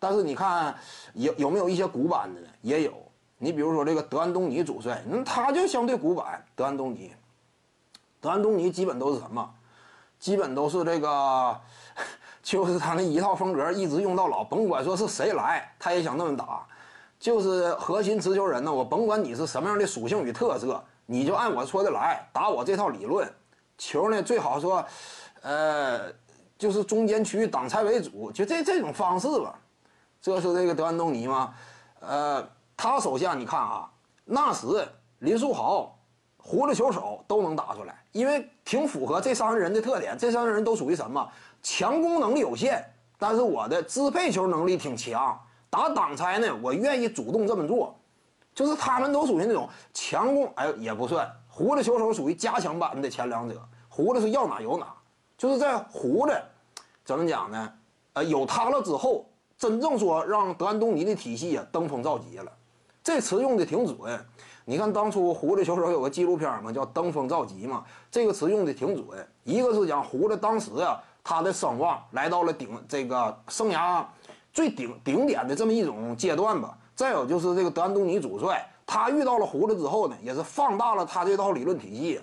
但是你看有有没有一些古板的呢？也有。你比如说这个德安东尼主帅，那他就相对古板。德安东尼，德安东尼基本都是什么？基本都是这个，就是他那一套风格一直用到老，甭管说是谁来，他也想那么打。就是核心持球人呢，我甭管你是什么样的属性与特色，你就按我说的来打我这套理论。球呢最好说，呃，就是中间区域挡拆为主，就这这种方式吧。这是这个德安东尼吗？呃，他手下你看啊，纳什、林书豪、胡子球手都能打出来，因为挺符合这三个人的特点。这三个人都属于什么？强攻能力有限，但是我的支配球能力挺强。打挡拆呢，我愿意主动这么做，就是他们都属于那种强攻，哎，也不算。胡子球手属于加强版的前两者，胡子是要哪有哪，就是在胡子怎么讲呢？呃，有他了之后，真正说让德安东尼的体系啊登峰造极了，这词用的挺准。你看当初胡子球手有个纪录片嘛，叫登峰造极嘛，这个词用的挺准。一个是讲胡子当时啊，他的声望来到了顶这个生涯。最顶顶点的这么一种阶段吧。再有就是这个德安东尼主帅，他遇到了胡子之后呢，也是放大了他这套理论体系。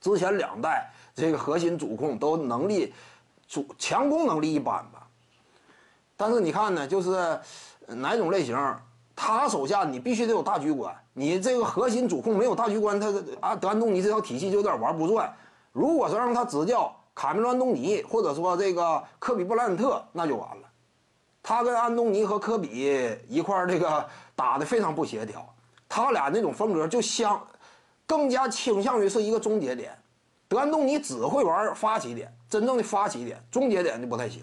之前两代这个核心主控都能力主强攻能力一般吧，但是你看呢，就是哪种类型，他手下你必须得有大局观。你这个核心主控没有大局观，他啊德安东尼这套体系就有点玩不转。如果说让他执教卡梅伦·安东尼，或者说这个科比·布莱恩特，那就完了。他跟安东尼和科比一块儿这个打的非常不协调，他俩那种风格就相更加倾向于是一个终结点。德安东尼只会玩发起点，真正的发起点，终结点就不太行。